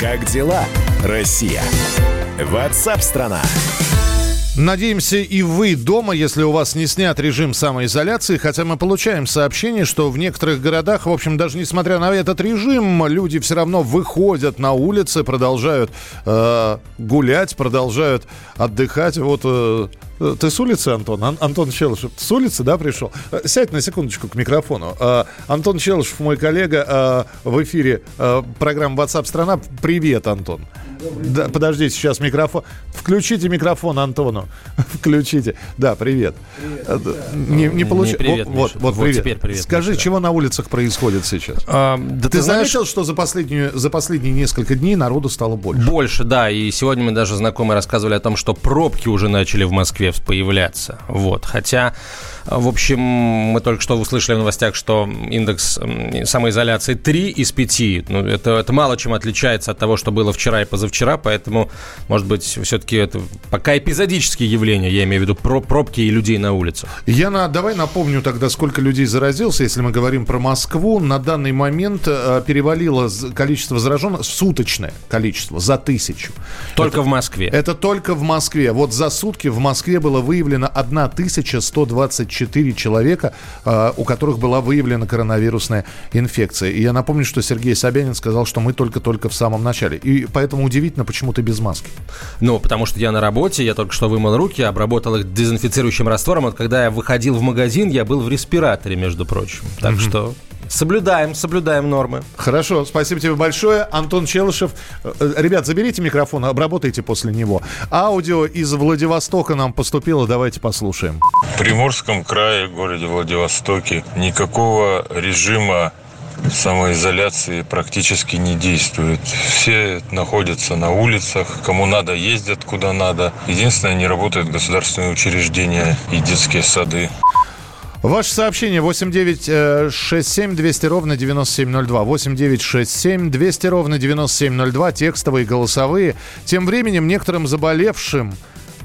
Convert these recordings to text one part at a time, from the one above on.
Как дела, Россия? Ватсап-страна! Надеемся, и вы дома, если у вас не снят режим самоизоляции, хотя мы получаем сообщение, что в некоторых городах, в общем, даже несмотря на этот режим, люди все равно выходят на улицы, продолжают э, гулять, продолжают отдыхать. Вот э, ты с улицы, Антон? Ан- Антон Челышев с улицы, да, пришел? Э, Сядь на секундочку к микрофону. Э, Антон Челышев, мой коллега, э, в эфире э, программы WhatsApp страна. Привет, Антон. Да, подождите, сейчас микрофон. Включите микрофон Антону. Включите. Да, привет. Э, Не, не получи- Не привет, вот, Миша. вот, Вот привет. теперь привет, Скажи, Миша, чего на улицах происходит сейчас? А, да Ты, ты, знаешь, заметил, что за, последнюю, за последние несколько дней народу стало больше? больше, да. И сегодня мы даже знакомые рассказывали о том, что пробки уже начали в Москве появляться. Вот. Хотя, в общем, мы только что услышали в новостях, что индекс самоизоляции 3 из 5. Ну, это, это мало чем отличается от того, что было вчера и позавчера, поэтому, может быть, все-таки это пока эпизодические явления, я имею в виду про пробки и людей на улицах. Я на, давай напомню тогда, сколько людей заразился, если мы говорим про Москву. На данный момент э, перевалило количество зараженных, суточное количество, за тысячу. Только в Москве. Это только в Москве. Вот за сутки в Москве было выявлено 1124 человека, э, у которых была выявлена коронавирусная инфекция. И я напомню, что Сергей Собянин сказал, что мы только-только в самом начале. И поэтому удивительно, почему ты без маски. Ну, потому что я на работе, я только что вымыл руки, обработал их дезинфицирующим раствором. Вот когда я выходил в магазин, я был в респираторе, между прочим. Так что соблюдаем, соблюдаем нормы. Хорошо, спасибо тебе большое. Антон Челышев. Э, Ребят, заберите микрофон, обработайте после него. Аудио из Владивостока нам поступило, давайте послушаем. В Приморском крае, городе Владивостоке, никакого режима самоизоляции практически не действует. Все находятся на улицах, кому надо ездят куда надо. Единственное, не работают государственные учреждения и детские сады. Ваше сообщение 8967 200 ровно 9702. 8967 200 ровно 9702. Текстовые, голосовые. Тем временем некоторым заболевшим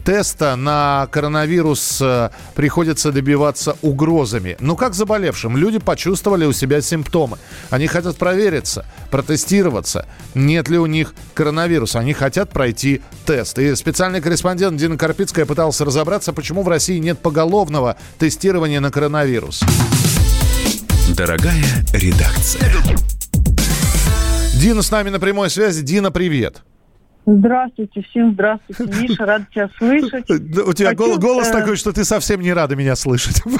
теста на коронавирус э, приходится добиваться угрозами. Ну как заболевшим? Люди почувствовали у себя симптомы. Они хотят провериться, протестироваться, нет ли у них коронавируса. Они хотят пройти тест. И специальный корреспондент Дина Карпицкая пытался разобраться, почему в России нет поголовного тестирования на коронавирус. Дорогая редакция. Дина с нами на прямой связи. Дина, привет. Здравствуйте, всем здравствуйте, Миша, рад тебя слышать. У тебя Хочу, гол- голос э, такой, что ты совсем не рада меня слышать.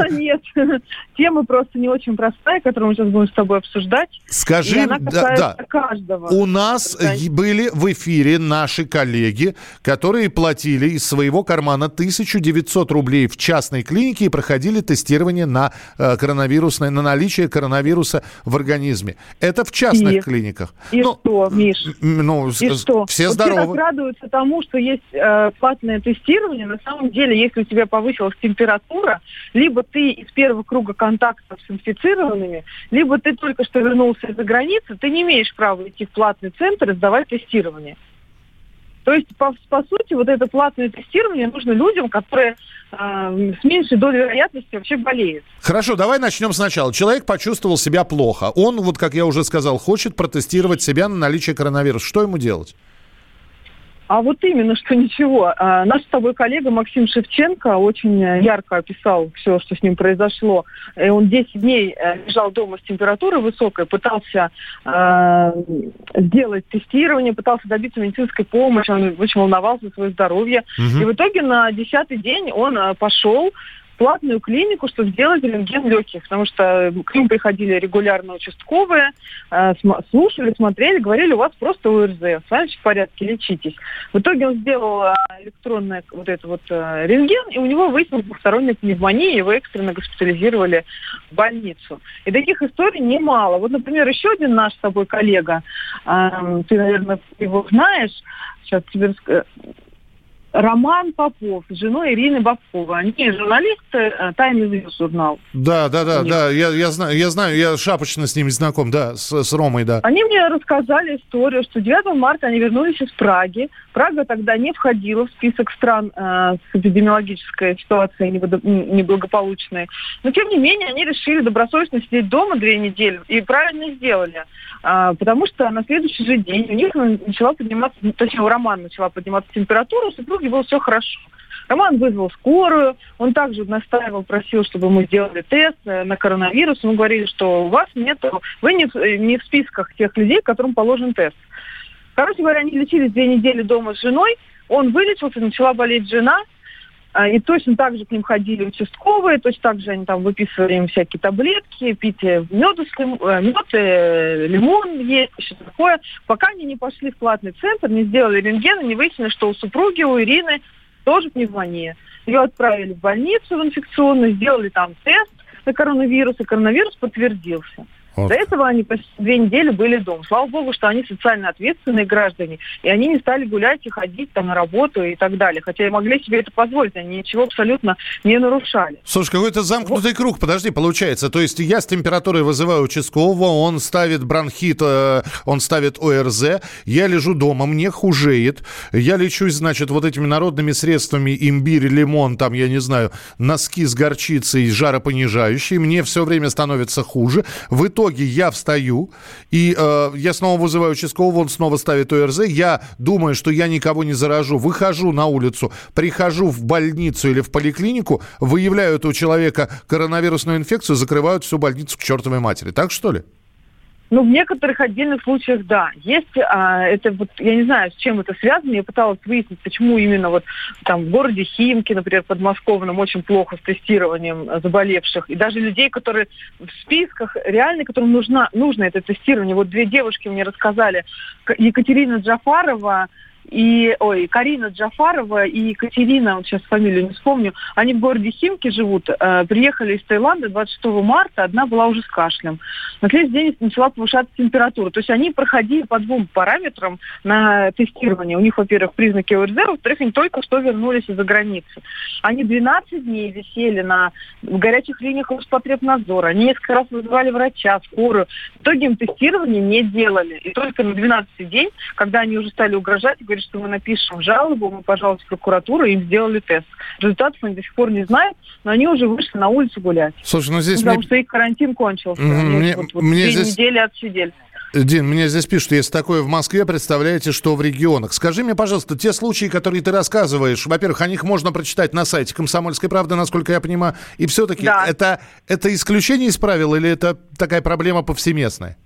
А, нет, тема просто не очень простая, которую мы сейчас будем с тобой обсуждать. Скажи, да, да. каждого. У нас и были в эфире наши коллеги, которые платили из своего кармана 1900 рублей в частной клинике и проходили тестирование на э, коронавирусное, на наличие коронавируса в организме. Это в частных И? клиниках. И Ну, что, Миш? ну, И что? Все Вот здоровы. Все так радуются тому, что есть э, платное тестирование. На самом деле, если у тебя повысилась температура, либо ты из первого круга контактов с инфицированными, либо ты только что вернулся из-за границы, ты не имеешь права идти в платный центр и сдавать тестирование. То есть, по, по сути, вот это платное тестирование нужно людям, которые э, с меньшей долей вероятности вообще болеют. Хорошо, давай начнем сначала. Человек почувствовал себя плохо. Он, вот как я уже сказал, хочет протестировать себя на наличие коронавируса. Что ему делать? А вот именно, что ничего. А, Наш с тобой коллега Максим Шевченко очень э, ярко описал все, что с ним произошло. И он 10 дней э, лежал дома с температурой высокой, пытался э, сделать тестирование, пытался добиться медицинской помощи, он очень волновался за свое здоровье. И в итоге на 10 день он пошел платную клинику, чтобы сделать рентген легких, потому что к ним приходили регулярно участковые, э, слушали, смотрели, говорили, у вас просто ОРЗ, с вами в порядке, лечитесь. В итоге он сделал э, электронный вот это вот э, рентген, и у него выяснилась двухсторонняя пневмония, его экстренно госпитализировали в больницу. И таких историй немало. Вот, например, еще один наш с тобой коллега, э, ты, наверное, его знаешь, сейчас тебе раска- Роман Попов с женой Ирины Бабкова. Они журналисты э, «Тайный звезд» журнал. Да, да, да, да, я, я, знаю, я знаю, я шапочно с ними знаком, да, с, с Ромой, да. Они мне рассказали историю, что 9 марта они вернулись из Праги. Прага тогда не входила в список стран э, с эпидемиологической ситуацией неблагополучной. Но, тем не менее, они решили добросовестно сидеть дома две недели и правильно сделали. Э, потому что на следующий же день у них начала подниматься, точнее, у Романа начала подниматься температура, у супруги было все хорошо. Роман вызвал скорую, он также настаивал, просил, чтобы мы сделали тест э, на коронавирус. Мы говорили, что у вас нет, вы не в, э, не в списках тех людей, которым положен тест. Короче говоря, они лечились две недели дома с женой, он вылечился, начала болеть жена, и точно так же к ним ходили участковые, точно так же они там выписывали им всякие таблетки, пить мед, э, мед лимон есть, что такое. Пока они не пошли в платный центр, не сделали рентген, не выяснили, что у супруги, у Ирины тоже пневмония. Ее отправили в больницу в инфекционную, сделали там тест на коронавирус, и коронавирус подтвердился. Вот. До этого они почти две недели были дома. Слава богу, что они социально ответственные граждане, и они не стали гулять и ходить там на работу и так далее. Хотя и могли себе это позволить, они ничего абсолютно не нарушали. Слушай, какой-то замкнутый вот. круг, подожди, получается. То есть я с температурой вызываю участкового, он ставит бронхит, э, он ставит ОРЗ, я лежу дома, мне хужеет, я лечусь, значит, вот этими народными средствами имбирь, лимон, там, я не знаю, носки с горчицей, жаропонижающие, мне все время становится хуже. В итоге итоге я встаю, и э, я снова вызываю участкового, он снова ставит ОРЗ. Я думаю, что я никого не заражу. Выхожу на улицу, прихожу в больницу или в поликлинику, выявляют у человека коронавирусную инфекцию, закрывают всю больницу к чертовой матери. Так что ли? Ну, в некоторых отдельных случаях, да. Есть, а, это вот, я не знаю, с чем это связано, я пыталась выяснить, почему именно вот там в городе Химки, например, подмосковном, очень плохо с тестированием заболевших. И даже людей, которые в списках, реально, которым нужна, нужно это тестирование. Вот две девушки мне рассказали, Екатерина Джафарова, и, ой, Карина Джафарова и Екатерина, вот сейчас фамилию не вспомню, они в городе Химки живут, э, приехали из Таиланда 26 марта, одна была уже с кашлем. На следующий день начала повышаться температура. То есть они проходили по двум параметрам на тестирование. У них, во-первых, признаки ОРЗ, во-вторых, они только что вернулись из-за границы. Они 12 дней висели на в горячих линиях Роспотребнадзора. Они несколько раз вызывали врача, скорую. В итоге им тестирование не делали. И только на 12 день, когда они уже стали угрожать, говорит, что мы напишем жалобу, мы пожалуйста в прокуратуру, им сделали тест. Результатов они до сих пор не знают, но они уже вышли на улицу гулять. Слушай, ну здесь... Потому мне... что их карантин кончился. Они мне, вот, вот мне две здесь... недели отсидели. Дин, мне здесь пишут, если такое в Москве, представляете, что в регионах. Скажи мне, пожалуйста, те случаи, которые ты рассказываешь, во-первых, о них можно прочитать на сайте «Комсомольской правды», насколько я понимаю, и все-таки да. это, это исключение из правил или это такая проблема повсеместная?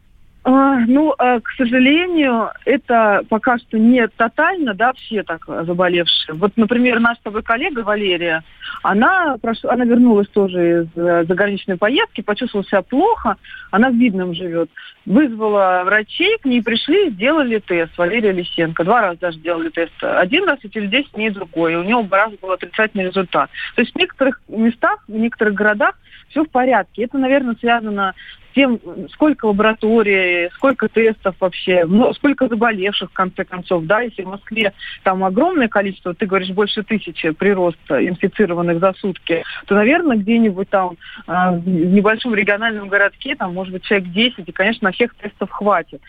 А, ну, а, к сожалению, это пока что не тотально, да, все так заболевшие. Вот, например, наша с тобой коллега Валерия, она, она вернулась тоже из э, заграничной поездки, почувствовала себя плохо, она в Видном живет. Вызвала врачей, к ней пришли, сделали тест, Валерия Лисенко. Два раза даже делали тест. Один раз и через 10 дней другой. И у него оба был отрицательный результат. То есть в некоторых местах, в некоторых городах все в порядке. Это, наверное, связано тем, сколько лабораторий, сколько тестов вообще, ну, сколько заболевших, в конце концов, да, если в Москве там огромное количество, ты говоришь, больше тысячи прироста инфицированных за сутки, то, наверное, где-нибудь там э, в небольшом региональном городке, там, может быть, человек 10, и, конечно, на всех тестов хватит.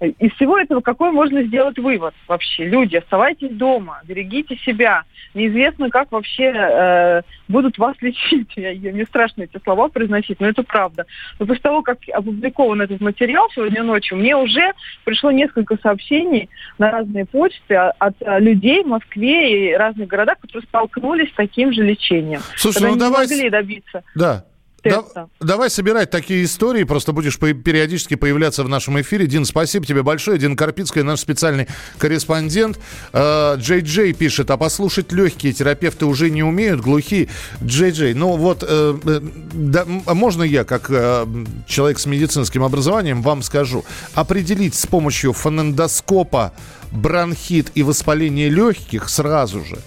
Из всего этого какой можно сделать вывод вообще? Люди, оставайтесь дома, берегите себя. Неизвестно, как вообще э, будут вас лечить. Я, я, мне страшно слова произносить, но это правда. Но после того, как как опубликован этот материал сегодня ночью, мне уже пришло несколько сообщений на разные почты от людей в Москве и разных городах, которые столкнулись с таким же лечением. Слушай, ну давай... могли добиться. Да теста. Да, давай собирать такие истории, просто будешь периодически появляться в нашем эфире. Дин, спасибо тебе большое. Дин Карпицкая, наш специальный корреспондент. Э, Джей Джей пишет, а послушать легкие терапевты уже не умеют, глухие. Джей Джей, ну вот, э, э да, можно я, как э, человек с медицинским образованием, вам скажу. Определить с помощью фонендоскопа бронхит и воспаление легких сразу же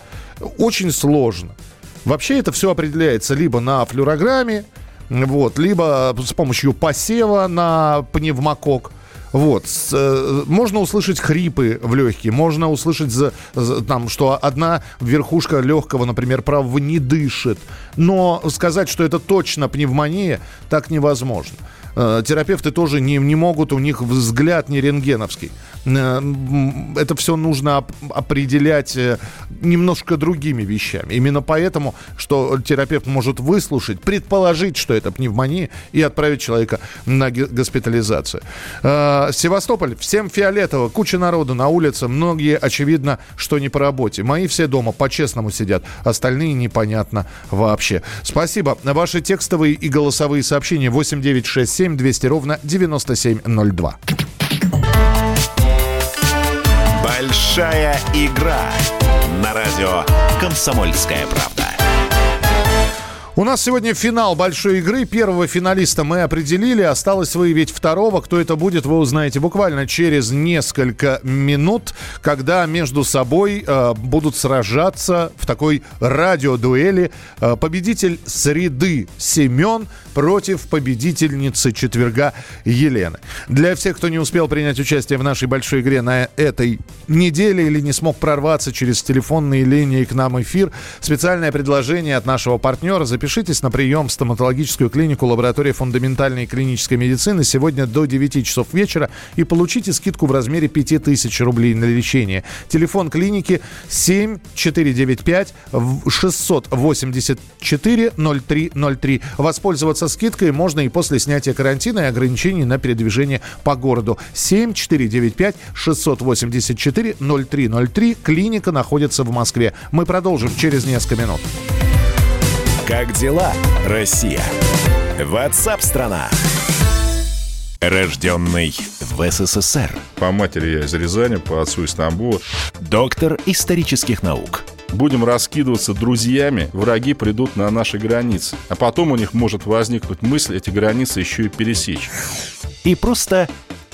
очень сложно. Вообще это все определяется либо на флюорограмме, вот, либо с помощью посева на пневмокок. Вот. С, можно услышать хрипы в легкие, можно услышать, за, там, что одна верхушка легкого, например, правого не дышит. Но сказать, что это точно пневмония, так невозможно. Э, терапевты тоже не, не могут, у них взгляд не рентгеновский. Э, это все нужно определять э, немножко другими вещами. Именно поэтому, что терапевт может выслушать, предположить, что это пневмония, и отправить человека на госпитализацию. Севастополь, всем фиолетово, куча народу на улице, многие, очевидно, что не по работе. Мои все дома по-честному сидят, остальные непонятно вообще. Спасибо. Ваши текстовые и голосовые сообщения 8967 8 200 ровно 9702. Большая игра на радио «Комсомольская правда». У нас сегодня финал большой игры. Первого финалиста мы определили. Осталось выявить второго. Кто это будет, вы узнаете буквально через несколько минут, когда между собой э, будут сражаться в такой радиодуэли э, победитель среды Семен против победительницы четверга Елены. Для всех, кто не успел принять участие в нашей большой игре на этой неделе или не смог прорваться через телефонные линии к нам эфир, специальное предложение от нашего партнера. Запишитесь на прием в стоматологическую клинику лаборатории фундаментальной и клинической медицины сегодня до 9 часов вечера и получите скидку в размере 5000 рублей на лечение. Телефон клиники 7495 684 0303. Воспользоваться со скидкой можно и после снятия карантина и ограничений на передвижение по городу. 7495 684 0303. Клиника находится в Москве. Мы продолжим через несколько минут. Как дела, Россия? Ватсап-страна! Рожденный в СССР. По матери я из Рязани, по отцу из Тамбова. Доктор исторических наук будем раскидываться друзьями, враги придут на наши границы. А потом у них может возникнуть мысль эти границы еще и пересечь. И просто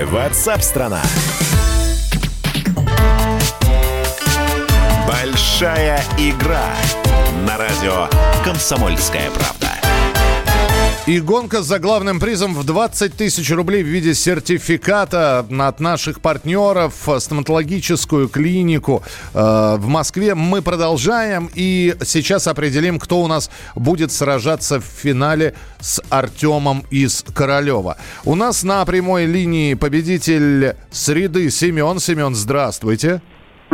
Ватсап-страна! Большая игра на радио «Комсомольская правда». И гонка за главным призом в 20 тысяч рублей в виде сертификата от наших партнеров, стоматологическую клинику э, в Москве. Мы продолжаем и сейчас определим, кто у нас будет сражаться в финале с Артемом из Королева. У нас на прямой линии победитель среды Семен. Семен, здравствуйте.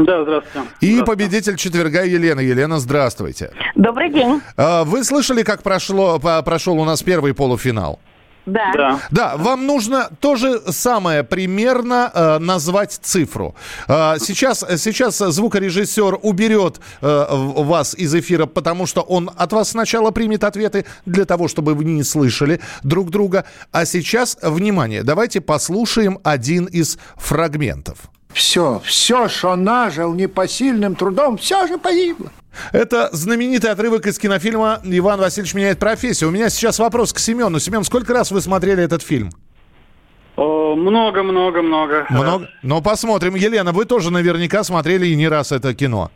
Да, здравствуйте. И здравствуйте. победитель четверга Елена. Елена, здравствуйте. Добрый день. А, вы слышали, как прошло, прошел у нас первый полуфинал? Да. да. Да, вам нужно то же самое примерно э, назвать цифру. Э, сейчас, сейчас звукорежиссер уберет э, вас из эфира, потому что он от вас сначала примет ответы для того, чтобы вы не слышали друг друга. А сейчас, внимание, давайте послушаем один из фрагментов. Все, все, что нажил непосильным трудом, все же погибло. Это знаменитый отрывок из кинофильма «Иван Васильевич меняет профессию». У меня сейчас вопрос к Семену. Семен, сколько раз вы смотрели этот фильм? Много, много, много. Много? Ну, посмотрим. Елена, вы тоже наверняка смотрели и не раз это кино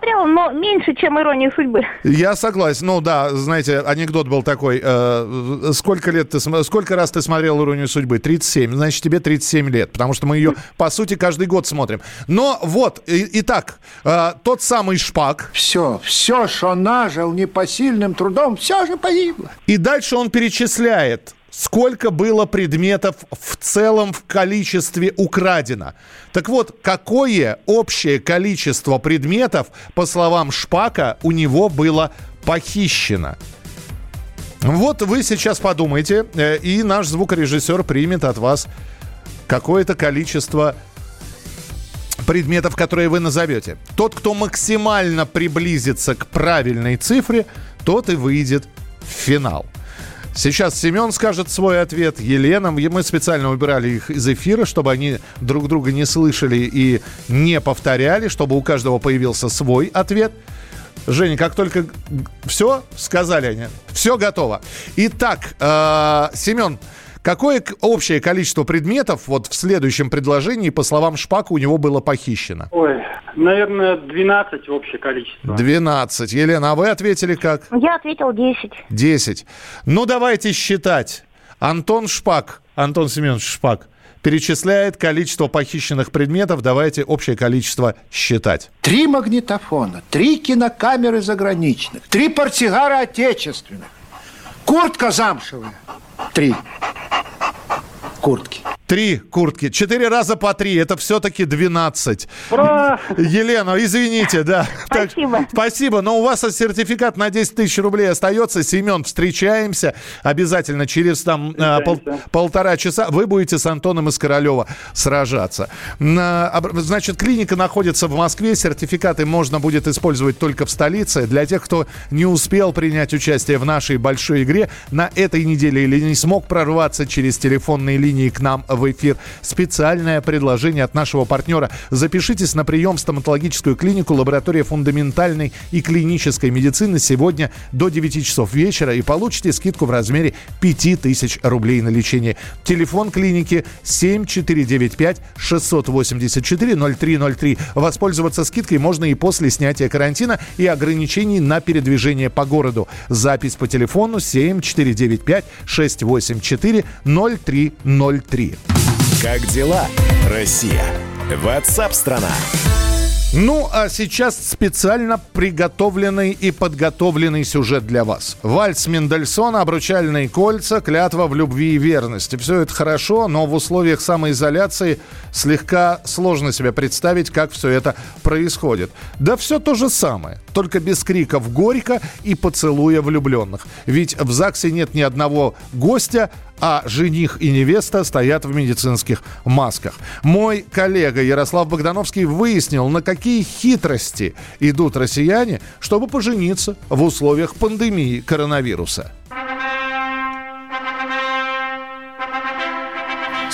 смотрела, но меньше, чем «Ирония судьбы». Я согласен. Ну да, знаете, анекдот был такой. Э, сколько лет ты, сколько раз ты смотрел «Иронию судьбы»? 37. Значит, тебе 37 лет, потому что мы ее, по сути, каждый год смотрим. Но вот, и, итак, э, тот самый Шпак. Все, все, что нажил непосильным трудом, все же погибло. И дальше он перечисляет сколько было предметов в целом в количестве украдено. Так вот, какое общее количество предметов, по словам Шпака, у него было похищено? Вот вы сейчас подумайте, э, и наш звукорежиссер примет от вас какое-то количество предметов, которые вы назовете. Тот, кто максимально приблизится к правильной цифре, тот и выйдет в финал. Сейчас Семен скажет свой ответ, Елена. Мы специально выбирали их из эфира, чтобы они друг друга не слышали и не повторяли, чтобы у каждого появился свой ответ. Женя, как только все сказали они, все готово. Итак, э, Семен, Какое общее количество предметов вот в следующем предложении, по словам Шпака, у него было похищено? Ой, наверное, 12 общее количество. 12. Елена, а вы ответили как? Я ответил 10. 10. Ну, давайте считать. Антон Шпак, Антон Семенович Шпак, перечисляет количество похищенных предметов. Давайте общее количество считать. Три магнитофона, три кинокамеры заграничных, три портсигара отечественных, куртка замшевая. Три куртки. Три куртки. Четыре раза по три. Это все-таки 12. Ура! Елена, извините, да. Спасибо. Так, спасибо. Но у вас сертификат на 10 тысяч рублей остается. Семен, встречаемся. Обязательно через там а, пол, полтора часа вы будете с Антоном из Королева сражаться. На, значит, клиника находится в Москве. Сертификаты можно будет использовать только в столице. Для тех, кто не успел принять участие в нашей большой игре на этой неделе или не смог прорваться через телефонные линии к нам в эфир. Специальное предложение от нашего партнера. Запишитесь на прием в стоматологическую клинику лаборатория фундаментальной и клинической медицины сегодня до 9 часов вечера и получите скидку в размере 5000 рублей на лечение. Телефон клиники 7495 684 0303. Воспользоваться скидкой можно и после снятия карантина и ограничений на передвижение по городу. Запись по телефону 7495 684 0303. Как дела, Россия? Ватсап-страна! Ну, а сейчас специально приготовленный и подготовленный сюжет для вас. Вальс Мендельсона, обручальные кольца, клятва в любви и верности. Все это хорошо, но в условиях самоизоляции слегка сложно себе представить, как все это происходит. Да все то же самое, только без криков «горько» и поцелуя влюбленных. Ведь в ЗАГСе нет ни одного гостя, а жених и невеста стоят в медицинских масках. Мой коллега Ярослав Богдановский выяснил, на какие хитрости идут россияне, чтобы пожениться в условиях пандемии коронавируса.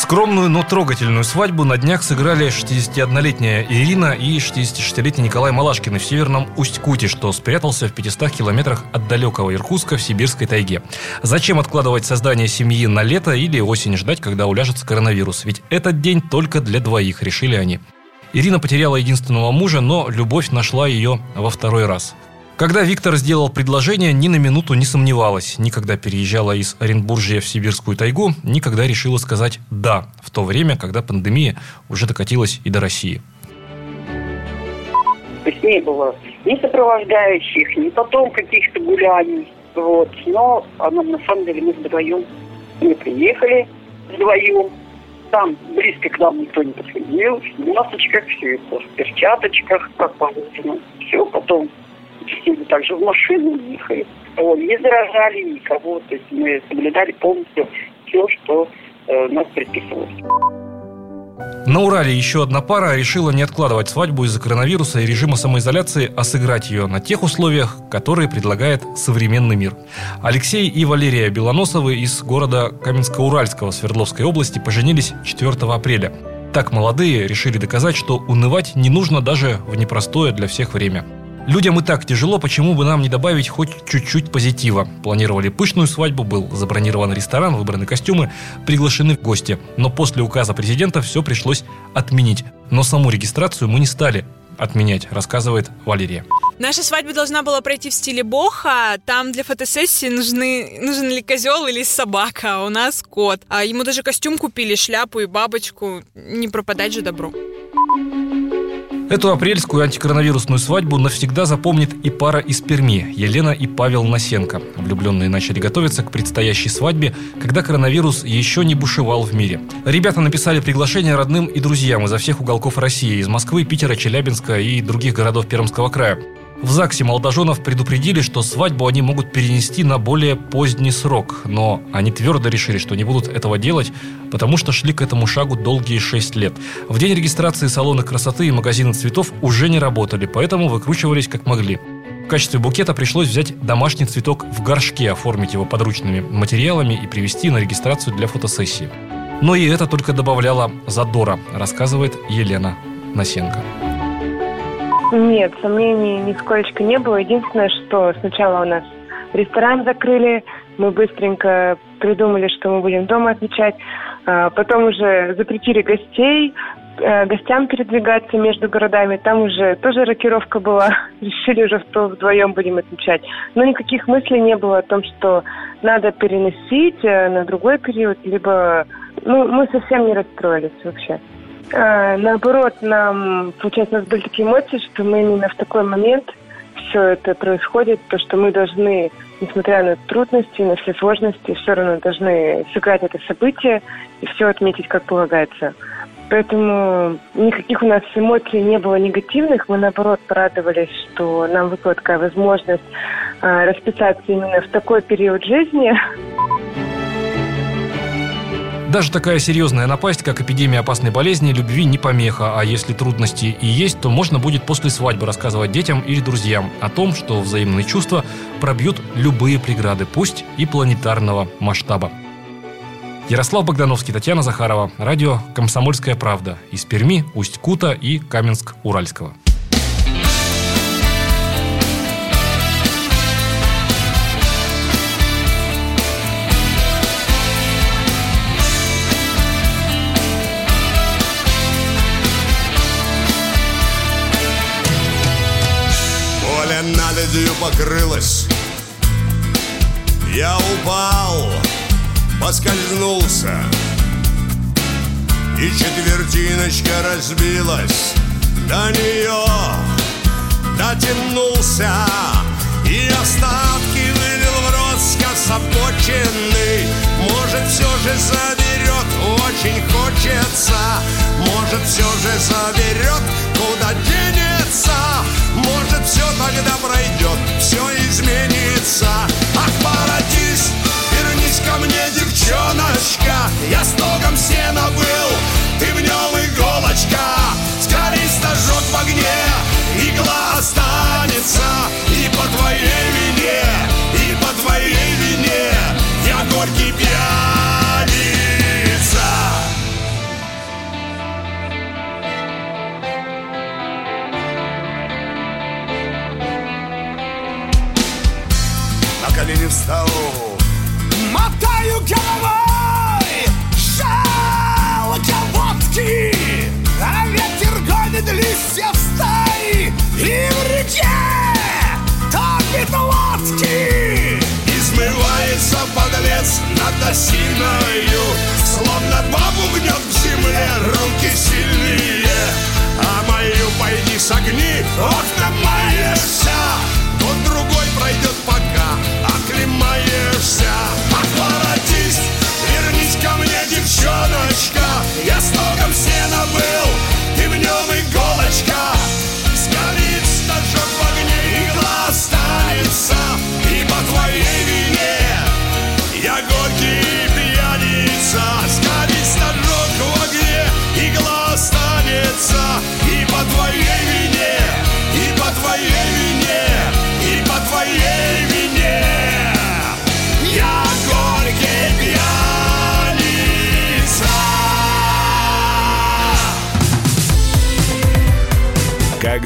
Скромную, но трогательную свадьбу на днях сыграли 61-летняя Ирина и 66-летний Николай Малашкины в северном Усть-Куте, что спрятался в 500 километрах от далекого Иркутска в сибирской тайге. Зачем откладывать создание семьи на лето или осень ждать, когда уляжется коронавирус? Ведь этот день только для двоих, решили они. Ирина потеряла единственного мужа, но любовь нашла ее во второй раз – когда Виктор сделал предложение, ни на минуту не сомневалась. Никогда переезжала из Оренбуржья в Сибирскую тайгу, никогда решила сказать «да» в то время, когда пандемия уже докатилась и до России. То есть не было ни сопровождающих, ни потом каких-то гуляний. Вот. Но она, на самом деле мы вдвоем мы приехали вдвоем. Там близко к нам никто не подходил. В масочках, все это, в перчаточках, как положено. Все, потом также в машину, ехали. Вот, не заражали никого, то есть мы соблюдали полностью все, что э, нас предписывалось. На Урале еще одна пара решила не откладывать свадьбу из-за коронавируса и режима самоизоляции, а сыграть ее на тех условиях, которые предлагает современный мир. Алексей и Валерия Белоносовы из города Каменско-Уральского Свердловской области поженились 4 апреля. Так молодые решили доказать, что унывать не нужно даже в непростое для всех время. Людям и так тяжело, почему бы нам не добавить хоть чуть-чуть позитива? Планировали пышную свадьбу, был забронирован ресторан, выбраны костюмы, приглашены гости. Но после указа президента все пришлось отменить. Но саму регистрацию мы не стали отменять, рассказывает Валерия. Наша свадьба должна была пройти в стиле боха. Там для фотосессии нужны, нужен ли козел или собака, а у нас кот. А ему даже костюм купили, шляпу и бабочку. Не пропадать же добру. Эту апрельскую антикоронавирусную свадьбу навсегда запомнит и пара из Перми – Елена и Павел Насенко. Влюбленные начали готовиться к предстоящей свадьбе, когда коронавирус еще не бушевал в мире. Ребята написали приглашение родным и друзьям изо всех уголков России – из Москвы, Питера, Челябинска и других городов Пермского края. В ЗАГСе молодоженов предупредили, что свадьбу они могут перенести на более поздний срок, но они твердо решили, что не будут этого делать, потому что шли к этому шагу долгие шесть лет. В день регистрации салоны красоты и магазины цветов уже не работали, поэтому выкручивались как могли. В качестве букета пришлось взять домашний цветок в горшке, оформить его подручными материалами и привезти на регистрацию для фотосессии. Но и это только добавляло задора, рассказывает Елена Насенко. Нет, сомнений нисколько не было. Единственное, что сначала у нас ресторан закрыли, мы быстренько придумали, что мы будем дома отмечать. А, потом уже запретили гостей, э, гостям передвигаться между городами. Там уже тоже рокировка была. Решили уже, что вдвоем будем отмечать. Но никаких мыслей не было о том, что надо переносить э, на другой период, либо... Ну, мы совсем не расстроились вообще. А, наоборот, нам, получается, у нас были такие эмоции, что мы именно в такой момент все это происходит, то, что мы должны, несмотря на трудности, на все сложности, все равно должны сыграть это событие и все отметить, как полагается. Поэтому никаких у нас эмоций не было негативных. Мы, наоборот, порадовались, что нам выпала такая возможность э, расписаться именно в такой период жизни. Даже такая серьезная напасть, как эпидемия опасной болезни, любви не помеха, а если трудности и есть, то можно будет после свадьбы рассказывать детям или друзьям о том, что взаимные чувства пробьют любые преграды, пусть и планетарного масштаба. Ярослав Богдановский, Татьяна Захарова, радио «Комсомольская правда» из Перми, Усть-Кута и Каменск-Уральского. Наледью покрылась. Я упал, поскользнулся. И четвертиночка разбилась. До нее дотянулся. И остатки вылил в рот скособоченный Может все же заберет, очень хочется. Может все же заберет, куда денется. Может все тогда пройдет, все изменится. Ах, воротись, вернись ко мне, девчоночка. Я стогом сена был, ты в нем иголочка. Скорей стажок в огне, игла останется. И по твоей вине, и по твоей вине Я горький пьяница встал Мотаю головой. Жалко водки. А ветер гонит листья в стаи. И в реке топит лодки. Измывается подлец над осиною. Словно бабу гнет в земле руки сильнее А мою пойди согни, окна сена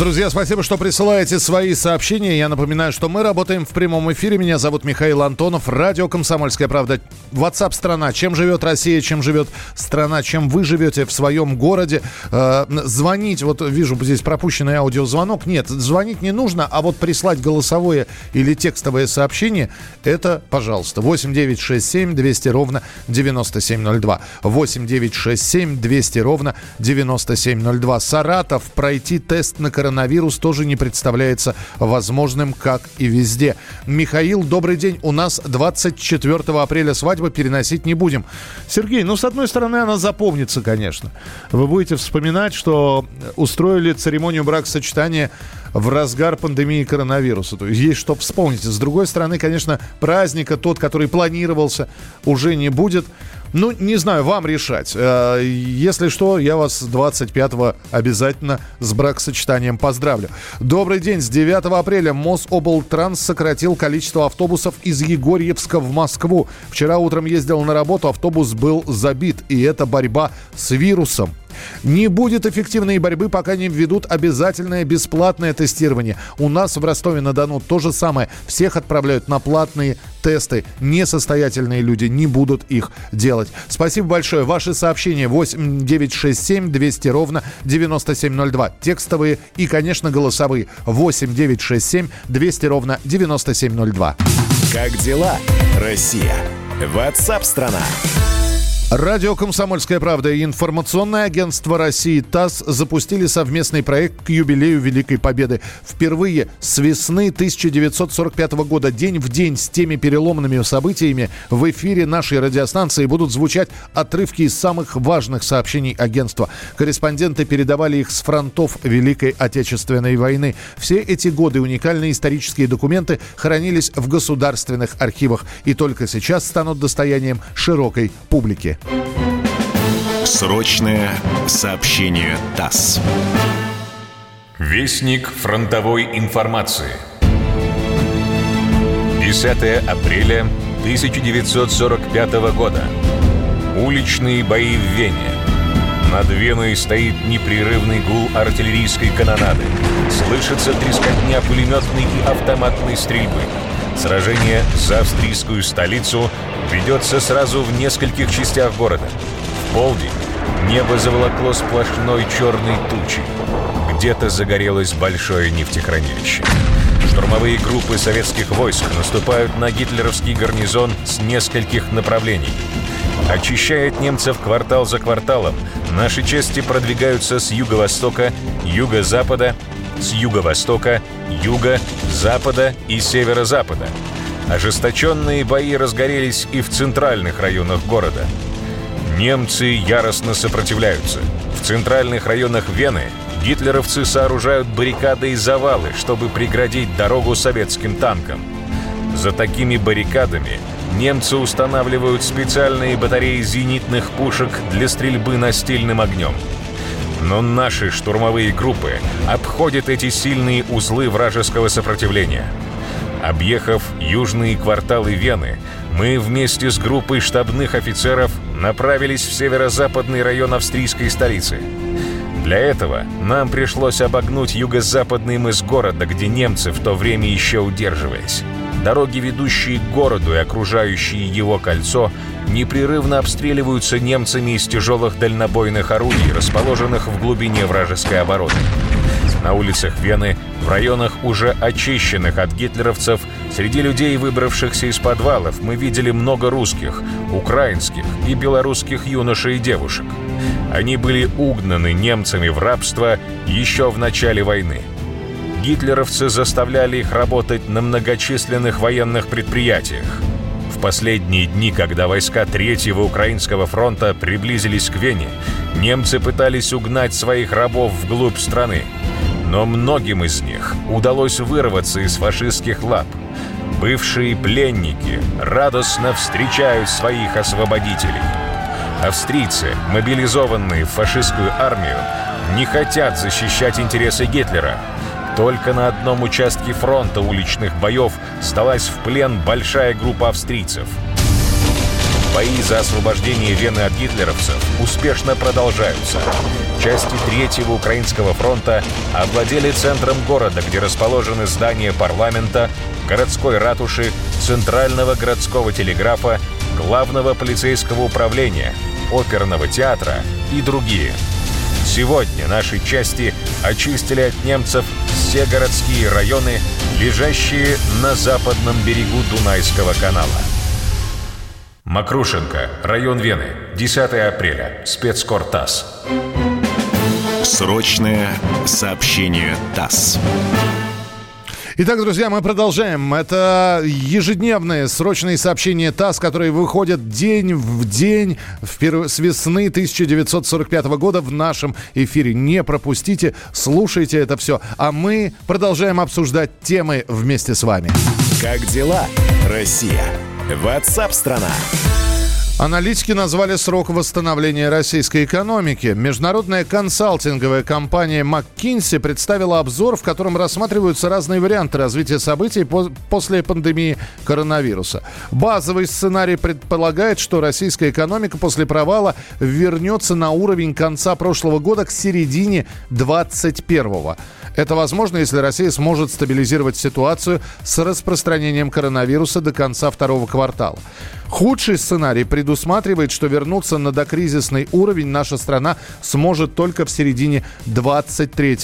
Друзья, спасибо, что присылаете свои сообщения. Я напоминаю, что мы работаем в прямом эфире. Меня зовут Михаил Антонов. Радио «Комсомольская правда». WhatsApp страна. Чем живет Россия, чем живет страна, чем вы живете в своем городе. Э, звонить, вот вижу здесь пропущенный аудиозвонок. Нет, звонить не нужно, а вот прислать голосовое или текстовое сообщение, это, пожалуйста, 8 9 6 7 200 ровно 9702. 8 9 6 7 200 ровно 9702. Саратов. Пройти тест на коронавирус тоже не представляется возможным, как и везде. Михаил, добрый день. У нас 24 апреля свадьба, переносить не будем. Сергей, ну, с одной стороны, она запомнится, конечно. Вы будете вспоминать, что устроили церемонию бракосочетания в разгар пандемии коронавируса. То есть есть что вспомнить. С другой стороны, конечно, праздника тот, который планировался, уже не будет. Ну, не знаю, вам решать. Э, если что, я вас 25-го обязательно с бракосочетанием поздравлю. Добрый день. С 9 апреля Мособлтранс сократил количество автобусов из Егорьевска в Москву. Вчера утром ездил на работу, автобус был забит. И это борьба с вирусом. Не будет эффективной борьбы, пока не введут обязательное бесплатное тестирование. У нас в Ростове-на-Дону то же самое. Всех отправляют на платные тесты. Несостоятельные люди не будут их делать. Спасибо большое. Ваши сообщения 8 967 200 ровно 9702. Текстовые и, конечно, голосовые 8 967 200 ровно 9702. Как дела, Россия? Ватсап-страна! Радио «Комсомольская правда» и информационное агентство России ТАСС запустили совместный проект к юбилею Великой Победы. Впервые с весны 1945 года день в день с теми переломными событиями в эфире нашей радиостанции будут звучать отрывки из самых важных сообщений агентства. Корреспонденты передавали их с фронтов Великой Отечественной войны. Все эти годы уникальные исторические документы хранились в государственных архивах и только сейчас станут достоянием широкой публики. Срочное сообщение ТАСС. Вестник фронтовой информации. 10 апреля 1945 года. Уличные бои в Вене. Над Веной стоит непрерывный гул артиллерийской канонады. Слышится трескотня пулеметной и автоматной стрельбы. Сражение за австрийскую столицу ведется сразу в нескольких частях города. В полдень небо заволокло сплошной черной тучей. Где-то загорелось большое нефтехранилище. Штурмовые группы советских войск наступают на гитлеровский гарнизон с нескольких направлений. Очищая от немцев квартал за кварталом, наши части продвигаются с юго-востока, юго-запада, с юго-востока, юга, запада и северо-запада. Ожесточенные бои разгорелись и в центральных районах города. Немцы яростно сопротивляются. В центральных районах Вены гитлеровцы сооружают баррикады и завалы, чтобы преградить дорогу советским танкам. За такими баррикадами немцы устанавливают специальные батареи зенитных пушек для стрельбы настильным огнем. Но наши штурмовые группы обходят эти сильные узлы вражеского сопротивления. Объехав южные кварталы Вены, мы вместе с группой штабных офицеров направились в северо-западный район австрийской столицы. Для этого нам пришлось обогнуть юго-западный мыс города, где немцы в то время еще удерживались. Дороги, ведущие к городу и окружающие его кольцо, непрерывно обстреливаются немцами из тяжелых дальнобойных орудий, расположенных в глубине вражеской обороны. На улицах Вены, в районах, уже очищенных от гитлеровцев, среди людей, выбравшихся из подвалов, мы видели много русских, украинских и белорусских юношей и девушек. Они были угнаны немцами в рабство еще в начале войны. Гитлеровцы заставляли их работать на многочисленных военных предприятиях. В последние дни, когда войска Третьего Украинского фронта приблизились к Вене, немцы пытались угнать своих рабов вглубь страны. Но многим из них удалось вырваться из фашистских лап. Бывшие пленники радостно встречают своих освободителей. Австрийцы, мобилизованные в фашистскую армию, не хотят защищать интересы Гитлера. Только на одном участке фронта уличных боев сдалась в плен большая группа австрийцев. Бои за освобождение Вены от гитлеровцев успешно продолжаются. Части Третьего Украинского фронта овладели центром города, где расположены здания парламента, городской ратуши, Центрального городского телеграфа, Главного полицейского управления, оперного театра и другие. Сегодня наши части очистили от немцев все городские районы, лежащие на западном берегу Дунайского канала. Макрушенко, район Вены, 10 апреля, спецкор ТАСС. Срочное сообщение ТАСС. Итак, друзья, мы продолжаем. Это ежедневные срочные сообщения ТАСС, которые выходят день в день вперв... с весны 1945 года в нашем эфире. Не пропустите, слушайте это все. А мы продолжаем обсуждать темы вместе с вами. Как дела, Россия? Ватсап-страна! Аналитики назвали срок восстановления российской экономики. Международная консалтинговая компания McKinsey представила обзор, в котором рассматриваются разные варианты развития событий после пандемии коронавируса. Базовый сценарий предполагает, что российская экономика после провала вернется на уровень конца прошлого года к середине 2021 это возможно, если Россия сможет стабилизировать ситуацию с распространением коронавируса до конца второго квартала. Худший сценарий предусматривает, что вернуться на докризисный уровень наша страна сможет только в середине 2023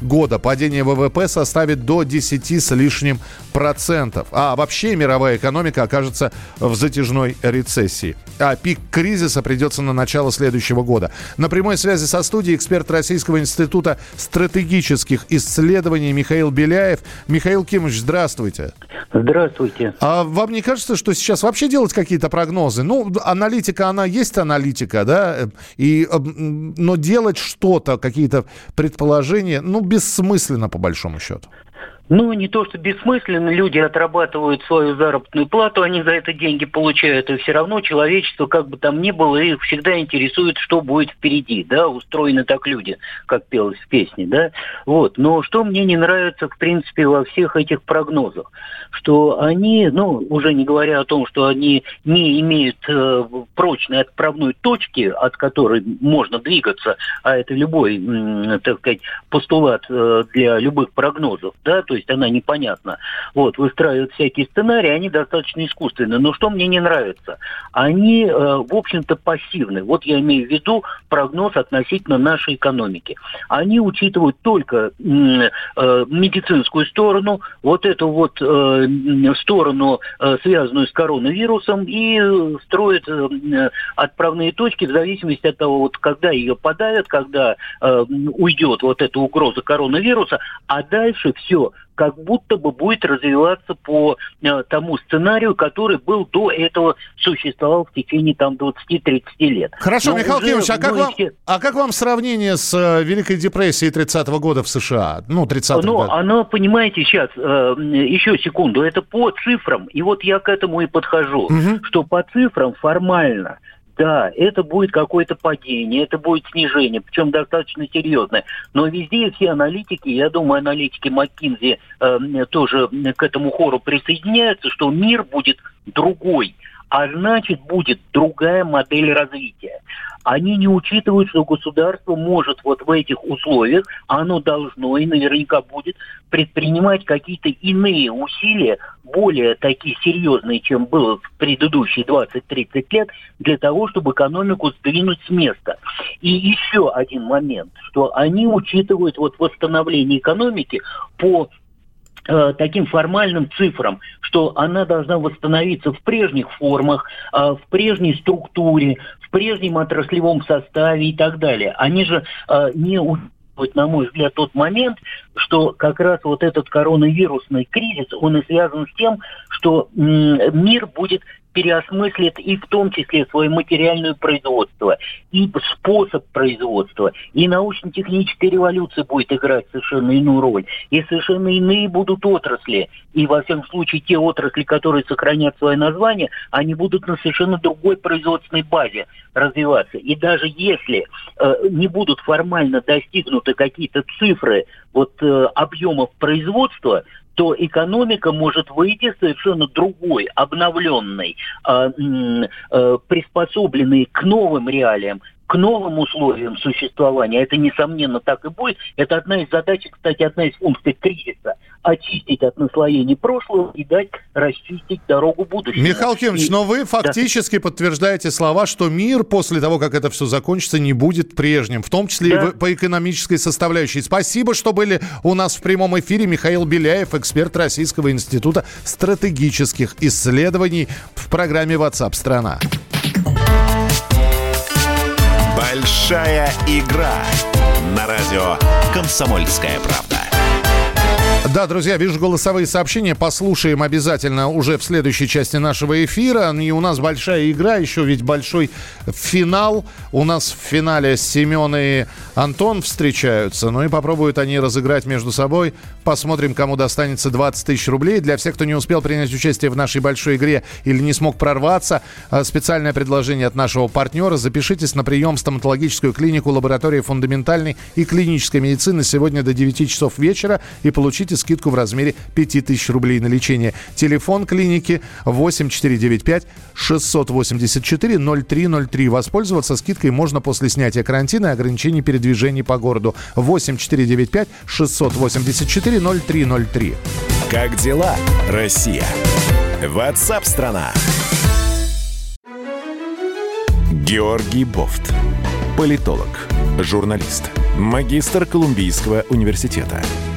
года. Падение ВВП составит до 10 с лишним процентов. А вообще мировая экономика окажется в затяжной рецессии. А пик кризиса придется на начало следующего года. На прямой связи со студией эксперт Российского института стратегических исследований Михаил Беляев. Михаил Кимович, здравствуйте. Здравствуйте. А вам не кажется, что сейчас вообще делать какие-то прогнозы? Ну, аналитика, она есть аналитика, да, и, э, но делать что-то, какие-то предположения, ну, бессмысленно по большому счету. Ну, не то, что бессмысленно, люди отрабатывают свою заработную плату, они за это деньги получают, и все равно человечество, как бы там ни было, их всегда интересует, что будет впереди, да, устроены так люди, как пелось в песне, да, вот. Но что мне не нравится, в принципе, во всех этих прогнозах, что они, ну, уже не говоря о том, что они не имеют э, прочной отправной точки, от которой можно двигаться, а это любой, э, так сказать, постулат э, для любых прогнозов, да, то есть она непонятна. Вот, выстраивают всякие сценарии, они достаточно искусственные. Но что мне не нравится? Они, э, в общем-то, пассивны. Вот я имею в виду прогноз относительно нашей экономики. Они учитывают только э, медицинскую сторону, вот эту вот э, сторону, связанную с коронавирусом, и строят отправные точки в зависимости от того, вот когда ее подавят, когда уйдет вот эта угроза коронавируса, а дальше все как будто бы будет развиваться по э, тому сценарию, который был до этого существовал в течение там 20-30 лет. Хорошо, Но Михаил уже, Кимович, а как, вам, все... а как вам сравнение с э, Великой депрессией 30-го года в США? Ну, 30 Ну, года. оно, понимаете, сейчас, э, еще секунду, это по цифрам, и вот я к этому и подхожу, угу. что по цифрам формально – да, это будет какое-то падение, это будет снижение, причем достаточно серьезное. Но везде все аналитики, я думаю, аналитики МcKinsey э, тоже к этому хору присоединяются, что мир будет другой а значит будет другая модель развития. Они не учитывают, что государство может вот в этих условиях, оно должно и наверняка будет предпринимать какие-то иные усилия, более такие серьезные, чем было в предыдущие 20-30 лет, для того, чтобы экономику сдвинуть с места. И еще один момент, что они учитывают вот восстановление экономики по таким формальным цифрам, что она должна восстановиться в прежних формах, э, в прежней структуре, в прежнем отраслевом составе и так далее. Они же э, не на мой взгляд, тот момент, что как раз вот этот коронавирусный кризис, он и связан с тем, что мир будет переосмыслит и в том числе свое материальное производство, и способ производства, и научно-техническая революция будет играть совершенно иную роль, и совершенно иные будут отрасли, и во всяком случае те отрасли, которые сохранят свое название, они будут на совершенно другой производственной базе развиваться. И даже если э, не будут формально достигнуты какие-то цифры вот э, объемов производства, то экономика может выйти совершенно другой, обновленной, э, э, приспособленной к новым реалиям, к новым условиям существования. Это, несомненно, так и будет. Это одна из задач, кстати, одна из функций кризиса. Очистить от наслоений прошлого и дать расчистить дорогу будущего. Михаил Кимович, И- но вы фактически подтверждаете слова, что мир после того, как это все закончится, не будет прежним, в том числе и Да. в- по экономической составляющей. Спасибо, что были у нас в прямом эфире. Михаил Беляев, эксперт Российского института стратегических исследований в программе WhatsApp страна. Большая игра на радио «Комсомольская правда». Да, друзья, вижу голосовые сообщения. Послушаем обязательно уже в следующей части нашего эфира. И у нас большая игра, еще ведь большой финал. У нас в финале Семен и Антон встречаются. Ну и попробуют они разыграть между собой. Посмотрим, кому достанется 20 тысяч рублей. Для всех, кто не успел принять участие в нашей большой игре или не смог прорваться, э, специальное предложение от нашего партнера. Запишитесь на прием в стоматологическую клинику лаборатории фундаментальной и клинической медицины сегодня до 9 часов вечера и получите скидку в размере 5000 рублей на лечение. Телефон клиники 8495 684 0303. Воспользоваться скидкой можно после снятия карантина и ограничений передвижений по городу. 8495 684 0303. Как дела, Россия? WhatsApp страна. Георгий Бофт. Политолог, журналист, магистр Колумбийского университета,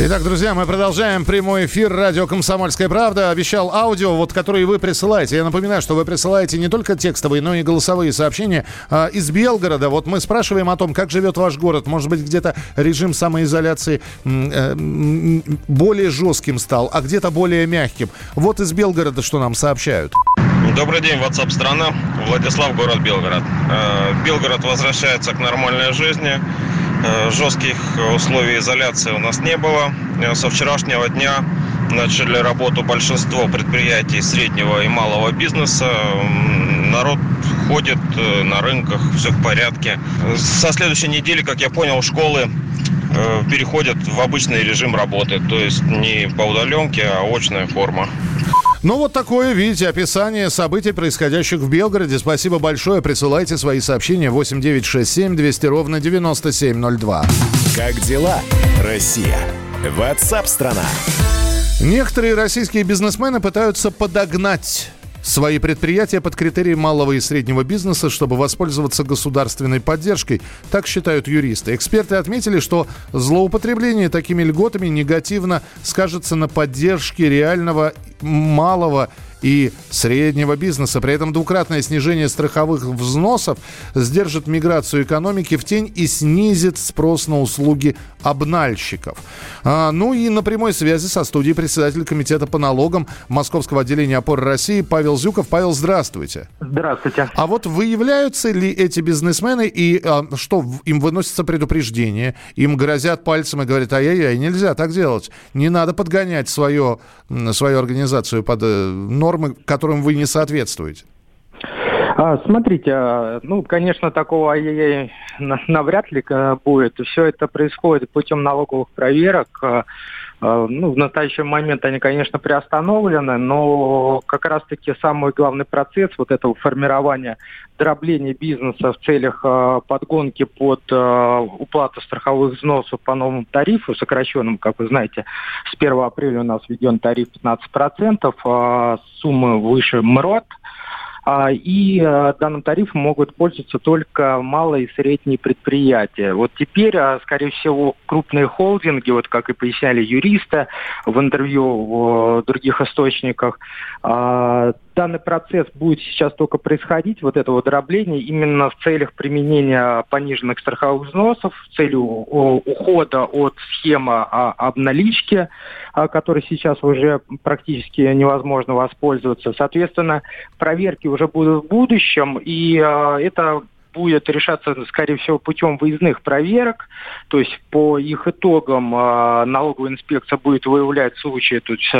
Итак, друзья, мы продолжаем прямой эфир радио «Комсомольская правда». Обещал аудио, вот, которые вы присылаете. Я напоминаю, что вы присылаете не только текстовые, но и голосовые сообщения а, из Белгорода. Вот мы спрашиваем о том, как живет ваш город. Может быть, где-то режим самоизоляции э, более жестким стал, а где-то более мягким. Вот из Белгорода что нам сообщают. Добрый день, WhatsApp страна. Владислав, город Белгород. Э, Белгород возвращается к нормальной жизни. Э, Жестких условий изоляции у нас не было. Э, Со вчерашнего дня начали работу большинство предприятий среднего и малого бизнеса. Народ ходит э, на рынках, все в порядке. Со следующей недели, как я понял, школы переходят в обычный режим работы. То есть не по удаленке, а очная форма. Ну, вот такое, видите, описание событий, происходящих в Белгороде. Спасибо большое. Присылайте свои сообщения 8967 200 ровно 9702. Как дела, Россия? WhatsApp страна. Некоторые российские бизнесмены пытаются подогнать свои предприятия под критерии малого и среднего бизнеса, чтобы воспользоваться государственной поддержкой. Так считают юристы. Эксперты отметили, что злоупотребление такими льготами негативно скажется на поддержке реального малого и среднего бизнеса. При этом двукратное снижение страховых взносов сдержит миграцию экономики в тень и снизит спрос на услуги обнальщиков. А, ну и на прямой связи со студией председатель комитета по налогам Московского отделения опоры России Павел Зюков. Павел, здравствуйте. Здравствуйте. А вот выявляются ли эти бизнесмены и а, что, им выносится предупреждение, им грозят пальцем и говорят, ай-яй-яй, нельзя так делать, не надо подгонять свое, свою организацию под э, нормы, которым вы не соответствуете. А, смотрите, а, ну, конечно, такого ай-яй-яй на- навряд ли э, будет. Все это происходит путем налоговых проверок. А, а, Ну, в настоящий момент они, конечно, приостановлены, но как раз-таки самый главный процесс вот этого формирования дробления бизнеса в целях подгонки под уплату страховых взносов по новому тарифу, сокращенному, как вы знаете, с 1 апреля у нас введен тариф 15%, а суммы выше МРОТ, а, И а, данным тарифом могут пользоваться только малые и средние предприятия. Вот теперь, а, скорее всего, крупные холдинги, вот как и поясняли юристы в интервью в других источниках, а, данный процесс будет сейчас только происходить, вот это вот дробление, именно в целях применения пониженных страховых взносов, в целью ухода от схемы а, обналички, а, которой сейчас уже практически невозможно воспользоваться. Соответственно, проверки уже будут в будущем, и а, это будет решаться, скорее всего, путем выездных проверок. То есть по их итогам э, налоговая инспекция будет выявлять случаи, то есть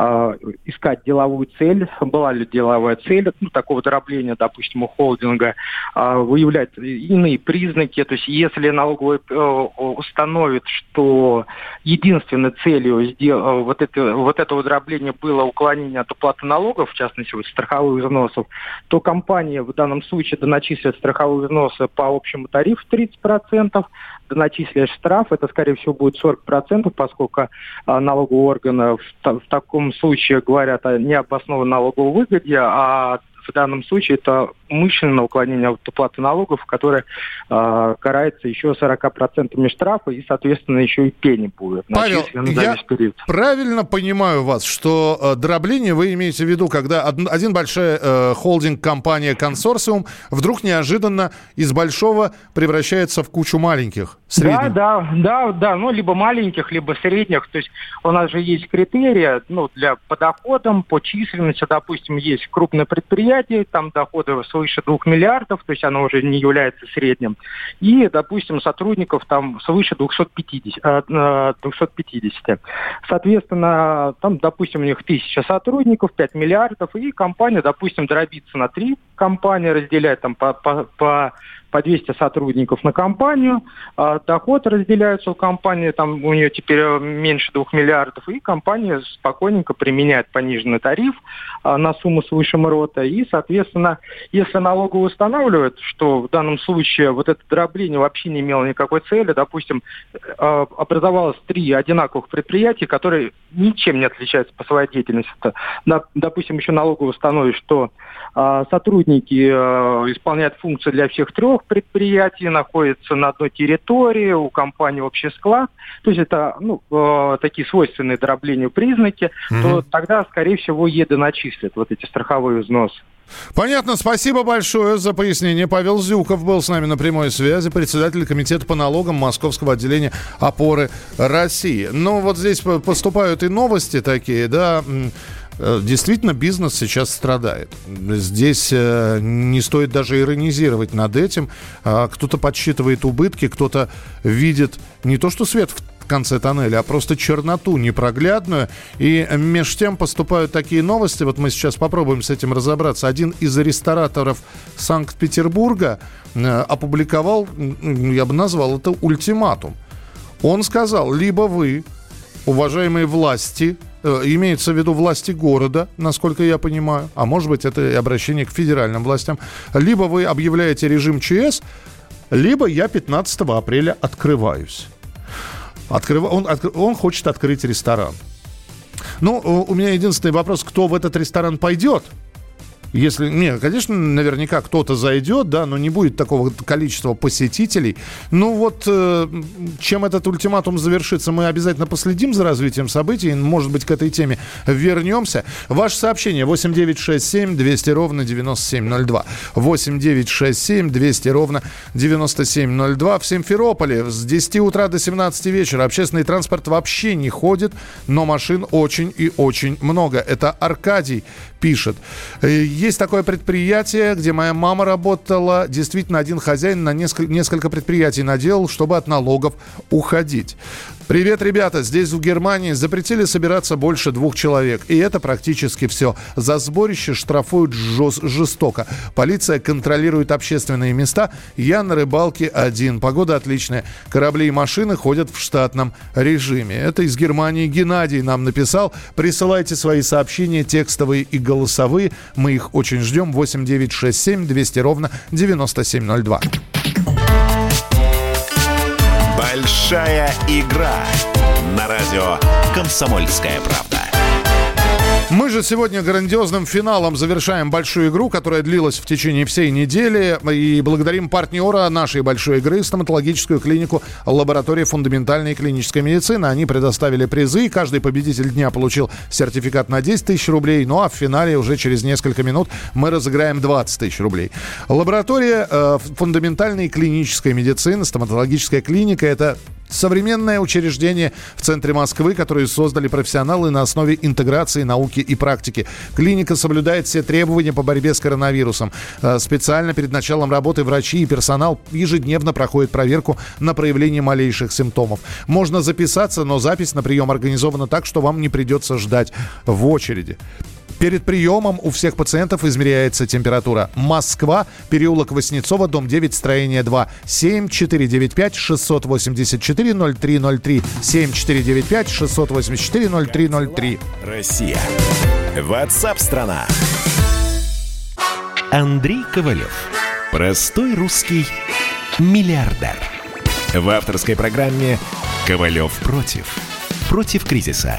э, искать деловую цель, была ли деловая цель ну, такого дробления, допустим, у холдинга, э, выявлять иные признаки. То есть если налоговая э, установит, что единственной целью сдел- вот, это, вот этого дробления было уклонение от уплаты налогов, в частности, вот, страховых взносов, то компания в данном случае доначислит страховые взносы по общему тарифу 30%, доначислишь штраф, это, скорее всего, будет 40%, поскольку а, налоговые органы в, в таком случае говорят о необоснованной налоговой выгоде, а в данном случае это умышленное уклонение от уплаты налогов, которое э, карается еще 40% штрафа и, соответственно, еще и пени будет. Павел, я период. правильно понимаю вас, что э, дробление вы имеете в виду, когда од, один большой э, холдинг, компания, консорциум вдруг неожиданно из большого превращается в кучу маленьких, средних? Да, да, да, да, ну, либо маленьких, либо средних. То есть у нас же есть критерии, ну, для по доходам, по численности, допустим, есть крупное предприятие, там доходы свыше 2 миллиардов, то есть оно уже не является средним. И, допустим, сотрудников там свыше 250. 250. Э, Соответственно, там, допустим, у них тысяча сотрудников, 5 миллиардов, и компания, допустим, дробится на три компании, разделяет там по, по, по по 200 сотрудников на компанию, а доход разделяется у компании, там у нее теперь э, меньше 2 миллиардов, и компания спокойненько применяет пониженный тариф а, на сумму свыше МРОТа, и, соответственно, если налоговый устанавливает, что в данном случае вот это дробление вообще не имело никакой цели, допустим, э, образовалось три одинаковых предприятия, которые ничем не отличаются по своей деятельности. Допустим, еще налоговый установит, что а, сотрудники э, исполняют функции для всех трех предприятий, находятся на одной территории, у компании общий склад, то есть это ну, э, такие свойственные дроблению признаки, mm-hmm. то тогда, скорее всего, ЕДы начислят вот эти страховые взносы. Понятно, спасибо большое за пояснение. Павел Зюков был с нами на прямой связи, председатель комитета по налогам Московского отделения опоры России. Ну, вот здесь поступают и новости такие, да, действительно, бизнес сейчас страдает. Здесь э, не стоит даже иронизировать над этим. А, кто-то подсчитывает убытки, кто-то видит не то, что свет в конце тоннеля, а просто черноту непроглядную. И меж тем поступают такие новости. Вот мы сейчас попробуем с этим разобраться. Один из рестораторов Санкт-Петербурга э, опубликовал, я бы назвал это ультиматум. Он сказал, либо вы, уважаемые власти, Э, имеется в виду власти города, насколько я понимаю, а может быть это обращение к федеральным властям, либо вы объявляете режим ЧС, либо я 15 апреля открываюсь. Открыв... Он, от... он хочет открыть ресторан. Ну, у меня единственный вопрос, кто в этот ресторан пойдет – если, нет, конечно, наверняка кто-то зайдет, да, но не будет такого количества посетителей. Ну вот, э, чем этот ультиматум завершится, мы обязательно последим за развитием событий. Может быть, к этой теме вернемся. Ваше сообщение 8967 200 ровно 9702. 8967 200 ровно 9702. В Симферополе с 10 утра до 17 вечера общественный транспорт вообще не ходит, но машин очень и очень много. Это Аркадий пишет. Э, есть такое предприятие, где моя мама работала. Действительно, один хозяин на несколько, несколько предприятий наделал, чтобы от налогов уходить. Привет, ребята. Здесь в Германии запретили собираться больше двух человек. И это практически все. За сборище штрафуют жест, жестоко. Полиция контролирует общественные места. Я на рыбалке один. Погода отличная. Корабли и машины ходят в штатном режиме. Это из Германии Геннадий нам написал. Присылайте свои сообщения текстовые и голосовые. Мы их очень ждем. 8 9 6 7 200 ровно 9702. Большая игра на радио «Комсомольская правда». Мы же сегодня грандиозным финалом завершаем большую игру, которая длилась в течение всей недели. И благодарим партнера нашей большой игры, стоматологическую клинику лаборатории фундаментальной клинической медицины. Они предоставили призы. Каждый победитель дня получил сертификат на 10 тысяч рублей. Ну а в финале уже через несколько минут мы разыграем 20 тысяч рублей. Лаборатория э, фундаментальной клинической медицины, стоматологическая клиника – это Современное учреждение в центре Москвы, которое создали профессионалы на основе интеграции науки и практики. Клиника соблюдает все требования по борьбе с коронавирусом. Э, Специально перед началом работы врачи и персонал ежедневно проходят проверку на проявление малейших симптомов. Можно записаться, но запись на прием организована так, что вам не придется ждать в очереди. Перед приемом у всех пациентов измеряется температура. Москва, переулок Воснецова, дом 9, строение 2. 7495 684 0303. 7495 684 0303. Россия. Ватсап-страна! Андрей Ковалев. Простой русский миллиардер. В авторской программе «Ковалев против». Против кризиса.